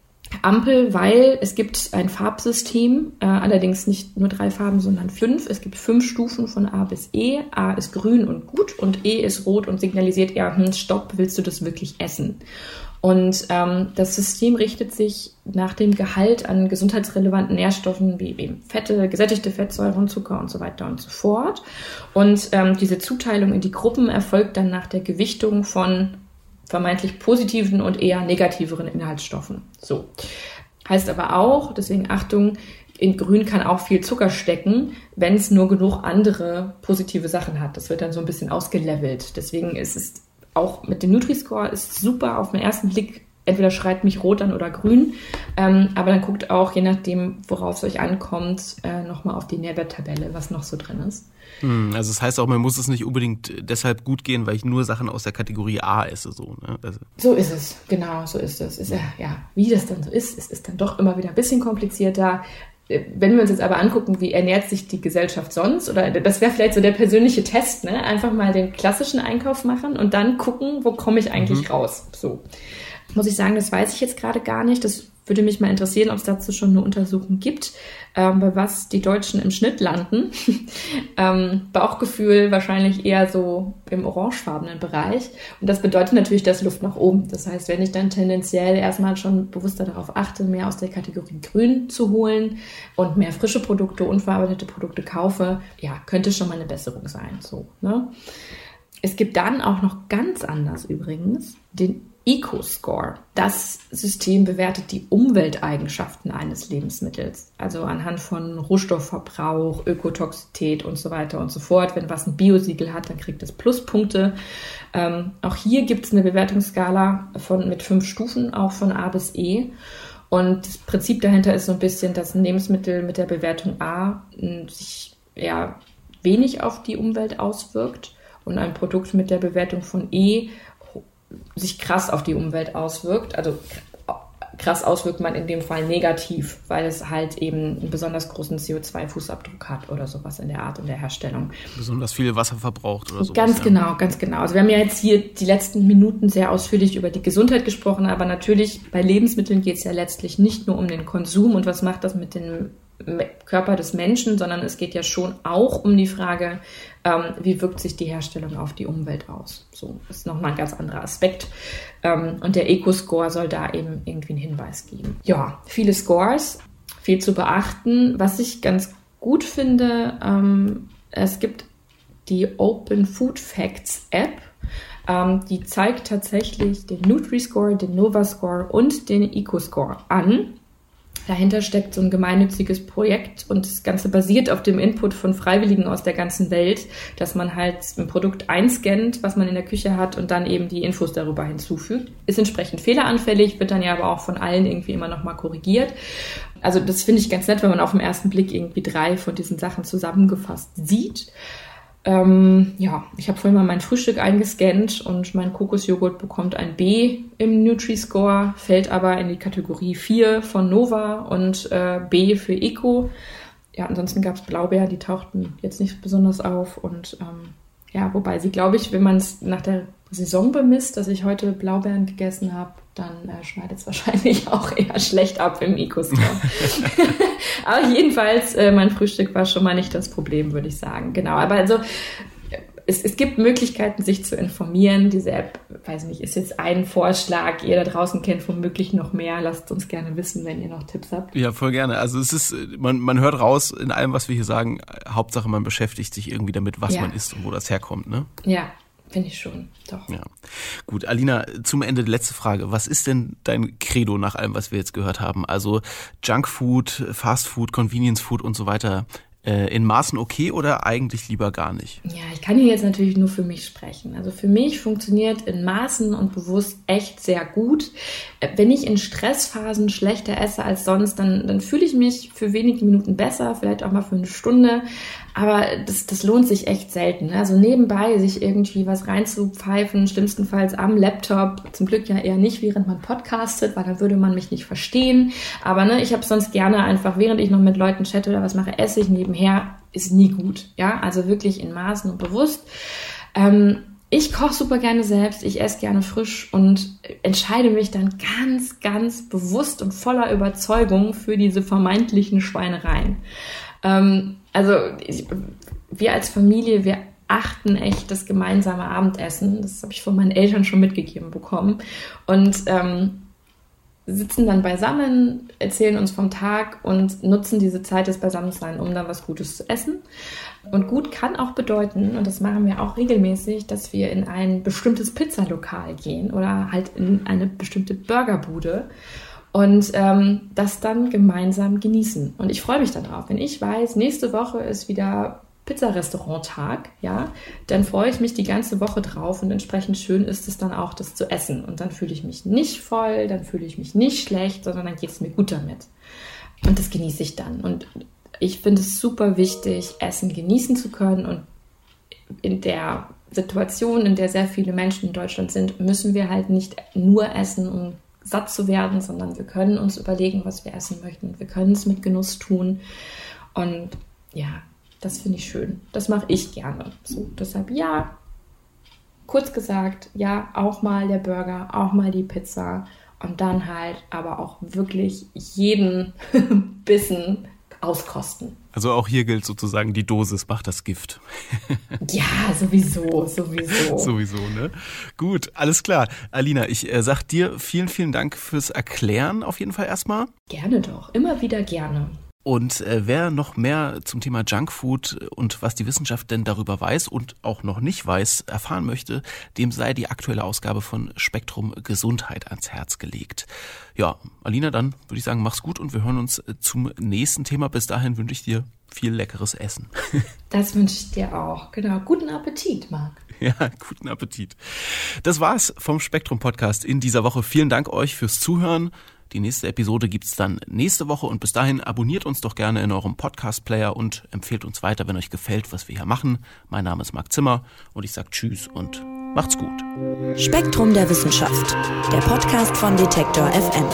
Ampel, weil es gibt ein Farbsystem, äh, allerdings nicht nur drei Farben, sondern fünf. Es gibt fünf Stufen von A bis E. A ist grün und gut und E ist rot und signalisiert ja, hm, stopp, willst du das wirklich essen? Und ähm, das System richtet sich nach dem Gehalt an gesundheitsrelevanten Nährstoffen wie eben Fette, gesättigte Fettsäuren, Zucker und so weiter und so fort. Und ähm, diese Zuteilung in die Gruppen erfolgt dann nach der Gewichtung von vermeintlich positiven und eher negativeren Inhaltsstoffen. So. Heißt aber auch, deswegen Achtung, in Grün kann auch viel Zucker stecken, wenn es nur genug andere positive Sachen hat. Das wird dann so ein bisschen ausgelevelt. Deswegen ist es auch mit dem Nutri-Score ist super auf den ersten Blick. Entweder schreit mich rot an oder grün, ähm, aber dann guckt auch, je nachdem, worauf es euch ankommt, äh, nochmal auf die Nährwerttabelle, was noch so drin ist. Hm, also das heißt auch, man muss es nicht unbedingt deshalb gut gehen, weil ich nur Sachen aus der Kategorie A esse. So, ne? also. so ist es, genau, so ist es. Ist ja, ja, wie das dann so ist, es ist dann doch immer wieder ein bisschen komplizierter wenn wir uns jetzt aber angucken, wie ernährt sich die Gesellschaft sonst, oder das wäre vielleicht so der persönliche Test, ne? Einfach mal den klassischen Einkauf machen und dann gucken, wo komme ich eigentlich mhm. raus. So. Muss ich sagen, das weiß ich jetzt gerade gar nicht. Das würde mich mal interessieren, ob es dazu schon eine Untersuchung gibt, ähm, bei was die Deutschen im Schnitt landen. ähm, Bauchgefühl wahrscheinlich eher so im orangefarbenen Bereich. Und das bedeutet natürlich, dass Luft nach oben. Das heißt, wenn ich dann tendenziell erstmal schon bewusster darauf achte, mehr aus der Kategorie Grün zu holen und mehr frische Produkte, unverarbeitete Produkte kaufe, ja, könnte schon mal eine Besserung sein. So, ne? Es gibt dann auch noch ganz anders übrigens den Eco-Score. Das System bewertet die Umwelteigenschaften eines Lebensmittels, also anhand von Rohstoffverbrauch, Ökotoxität und so weiter und so fort. Wenn was ein Biosiegel hat, dann kriegt es Pluspunkte. Ähm, auch hier gibt es eine Bewertungsskala von, mit fünf Stufen, auch von A bis E. Und das Prinzip dahinter ist so ein bisschen, dass ein Lebensmittel mit der Bewertung A sich eher wenig auf die Umwelt auswirkt und ein Produkt mit der Bewertung von E sich krass auf die Umwelt auswirkt. Also krass auswirkt man in dem Fall negativ, weil es halt eben einen besonders großen CO2-Fußabdruck hat oder sowas in der Art in der Herstellung. Besonders viel Wasser verbraucht oder so. Ganz ja. genau, ganz genau. Also wir haben ja jetzt hier die letzten Minuten sehr ausführlich über die Gesundheit gesprochen, aber natürlich bei Lebensmitteln geht es ja letztlich nicht nur um den Konsum und was macht das mit dem Körper des Menschen, sondern es geht ja schon auch um die Frage, ähm, wie wirkt sich die Herstellung auf die Umwelt aus. So ist nochmal ein ganz anderer Aspekt. Ähm, und der Eco-Score soll da eben irgendwie einen Hinweis geben. Ja, viele Scores, viel zu beachten. Was ich ganz gut finde, ähm, es gibt die Open Food Facts App. Ähm, die zeigt tatsächlich den Nutri-Score, den Nova-Score und den Eco-Score an. Dahinter steckt so ein gemeinnütziges Projekt und das Ganze basiert auf dem Input von Freiwilligen aus der ganzen Welt, dass man halt ein Produkt einscannt, was man in der Küche hat und dann eben die Infos darüber hinzufügt. Ist entsprechend fehleranfällig, wird dann ja aber auch von allen irgendwie immer nochmal korrigiert. Also das finde ich ganz nett, wenn man auf den ersten Blick irgendwie drei von diesen Sachen zusammengefasst sieht. Ähm, ja, ich habe vorhin mal mein Frühstück eingescannt und mein Kokosjoghurt bekommt ein B im Nutri-Score, fällt aber in die Kategorie 4 von Nova und äh, B für Eco. Ja, ansonsten gab es Blaubeeren, die tauchten jetzt nicht besonders auf und ähm, ja, wobei sie, glaube ich, wenn man es nach der Saison bemisst, dass ich heute Blaubeeren gegessen habe, dann äh, schneidet es wahrscheinlich auch eher schlecht ab im Ecoscore. aber jedenfalls, äh, mein Frühstück war schon mal nicht das Problem, würde ich sagen. Genau, aber also es, es gibt Möglichkeiten, sich zu informieren. Diese App, weiß nicht, ist jetzt ein Vorschlag. Ihr da draußen kennt womöglich noch mehr. Lasst uns gerne wissen, wenn ihr noch Tipps habt. Ja, voll gerne. Also es ist, man, man hört raus in allem, was wir hier sagen. Hauptsache, man beschäftigt sich irgendwie damit, was ja. man isst und wo das herkommt, ne? Ja, Finde ich schon, doch. Ja. Gut, Alina, zum Ende die letzte Frage. Was ist denn dein Credo nach allem, was wir jetzt gehört haben? Also Junkfood, Fastfood, Convenience Food und so weiter in Maßen okay oder eigentlich lieber gar nicht? Ja, ich kann hier jetzt natürlich nur für mich sprechen. Also für mich funktioniert in Maßen und bewusst echt sehr gut. Äh, wenn ich in Stressphasen schlechter esse als sonst, dann, dann fühle ich mich für wenige Minuten besser, vielleicht auch mal für eine Stunde. Aber das, das lohnt sich echt selten. Ne? Also nebenbei sich irgendwie was reinzupfeifen, schlimmstenfalls am Laptop. Zum Glück ja eher nicht, während man podcastet, weil dann würde man mich nicht verstehen. Aber ne, ich habe sonst gerne einfach, während ich noch mit Leuten chatte oder was mache, esse ich nebenher. Ist nie gut. Ja, also wirklich in Maßen und bewusst. Ähm, ich koche super gerne selbst, ich esse gerne frisch und entscheide mich dann ganz, ganz bewusst und voller Überzeugung für diese vermeintlichen Schweinereien. Ähm, also wir als Familie, wir achten echt das gemeinsame Abendessen. Das habe ich von meinen Eltern schon mitgegeben bekommen. Und ähm, sitzen dann beisammen, erzählen uns vom Tag und nutzen diese Zeit des Beisammenseins, um dann was Gutes zu essen. Und gut kann auch bedeuten, und das machen wir auch regelmäßig, dass wir in ein bestimmtes Pizzalokal gehen oder halt in eine bestimmte Burgerbude und ähm, das dann gemeinsam genießen. Und ich freue mich darauf. Wenn ich weiß, nächste Woche ist wieder Pizzarestaurant-Tag, ja, dann freue ich mich die ganze Woche drauf und entsprechend schön ist es dann auch, das zu essen. Und dann fühle ich mich nicht voll, dann fühle ich mich nicht schlecht, sondern dann geht es mir gut damit. Und das genieße ich dann. Und ich finde es super wichtig, Essen genießen zu können. Und in der Situation, in der sehr viele Menschen in Deutschland sind, müssen wir halt nicht nur essen, um satt zu werden, sondern wir können uns überlegen, was wir essen möchten. Wir können es mit Genuss tun. Und ja, das finde ich schön. Das mache ich gerne. So, deshalb ja, kurz gesagt, ja, auch mal der Burger, auch mal die Pizza und dann halt aber auch wirklich jeden Bissen auskosten. Also auch hier gilt sozusagen, die Dosis macht das Gift. ja, sowieso, sowieso. sowieso, ne? Gut, alles klar. Alina, ich äh, sag dir vielen, vielen Dank fürs Erklären auf jeden Fall erstmal. Gerne doch, immer wieder gerne. Und äh, wer noch mehr zum Thema Junkfood und was die Wissenschaft denn darüber weiß und auch noch nicht weiß, erfahren möchte, dem sei die aktuelle Ausgabe von Spektrum Gesundheit ans Herz gelegt. Ja, Alina, dann würde ich sagen, mach's gut und wir hören uns äh, zum nächsten Thema. Bis dahin wünsche ich dir viel leckeres Essen. Das wünsche ich dir auch. Genau. Guten Appetit, Marc. Ja, guten Appetit. Das war's vom Spektrum Podcast in dieser Woche. Vielen Dank euch fürs Zuhören. Die nächste Episode gibt's dann nächste Woche und bis dahin abonniert uns doch gerne in eurem Podcast-Player und empfehlt uns weiter, wenn euch gefällt, was wir hier machen. Mein Name ist Marc Zimmer und ich sage Tschüss und macht's gut. Spektrum der Wissenschaft, der Podcast von Detektor FM.